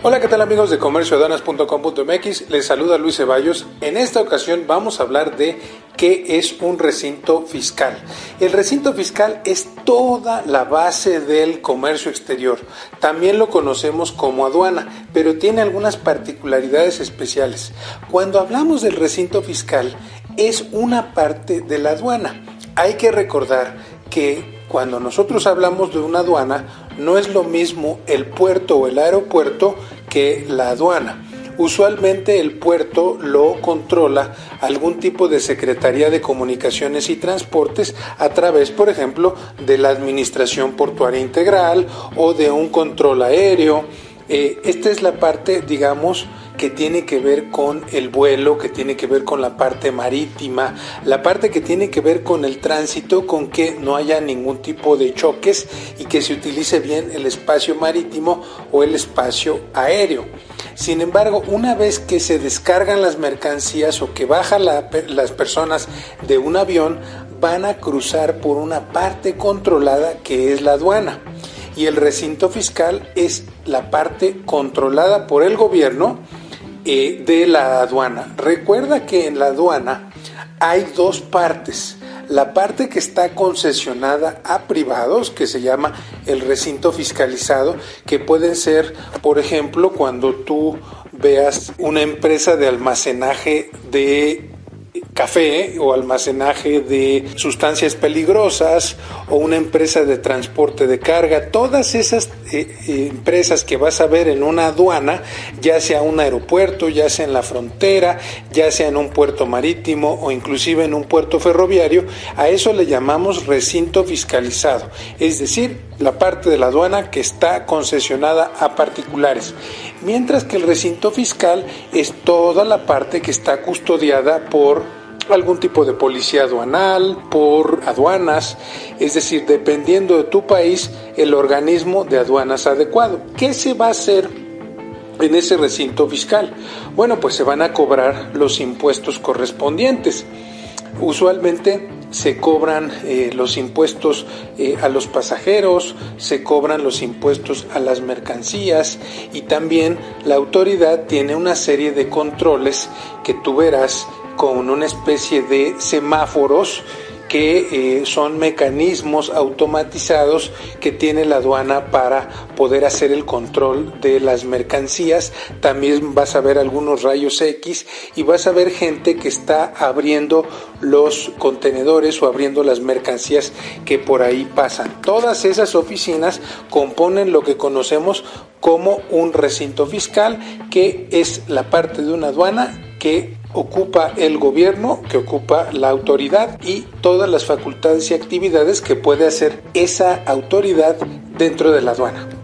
Hola, ¿qué tal amigos de comercioaduanas.com.mx? Les saluda Luis Ceballos. En esta ocasión vamos a hablar de qué es un recinto fiscal. El recinto fiscal es toda la base del comercio exterior. También lo conocemos como aduana, pero tiene algunas particularidades especiales. Cuando hablamos del recinto fiscal, es una parte de la aduana. Hay que recordar que cuando nosotros hablamos de una aduana, no es lo mismo el puerto o el aeropuerto que la aduana. Usualmente el puerto lo controla algún tipo de Secretaría de Comunicaciones y Transportes a través, por ejemplo, de la Administración Portuaria Integral o de un control aéreo. Eh, esta es la parte, digamos, que tiene que ver con el vuelo, que tiene que ver con la parte marítima, la parte que tiene que ver con el tránsito, con que no haya ningún tipo de choques y que se utilice bien el espacio marítimo o el espacio aéreo. Sin embargo, una vez que se descargan las mercancías o que bajan las personas de un avión, van a cruzar por una parte controlada que es la aduana. Y el recinto fiscal es la parte controlada por el gobierno eh, de la aduana. Recuerda que en la aduana hay dos partes. La parte que está concesionada a privados, que se llama el recinto fiscalizado, que pueden ser, por ejemplo, cuando tú veas una empresa de almacenaje de café o almacenaje de sustancias peligrosas o una empresa de transporte de carga, todas esas eh, eh, empresas que vas a ver en una aduana, ya sea un aeropuerto, ya sea en la frontera, ya sea en un puerto marítimo o inclusive en un puerto ferroviario, a eso le llamamos recinto fiscalizado, es decir, la parte de la aduana que está concesionada a particulares, mientras que el recinto fiscal es toda la parte que está custodiada por algún tipo de policía aduanal, por aduanas, es decir, dependiendo de tu país, el organismo de aduanas adecuado. ¿Qué se va a hacer en ese recinto fiscal? Bueno, pues se van a cobrar los impuestos correspondientes. Usualmente se cobran eh, los impuestos eh, a los pasajeros, se cobran los impuestos a las mercancías y también la autoridad tiene una serie de controles que tú verás con una especie de semáforos que eh, son mecanismos automatizados que tiene la aduana para poder hacer el control de las mercancías. También vas a ver algunos rayos X y vas a ver gente que está abriendo los contenedores o abriendo las mercancías que por ahí pasan. Todas esas oficinas componen lo que conocemos como un recinto fiscal, que es la parte de una aduana que ocupa el gobierno, que ocupa la autoridad y todas las facultades y actividades que puede hacer esa autoridad dentro de la aduana.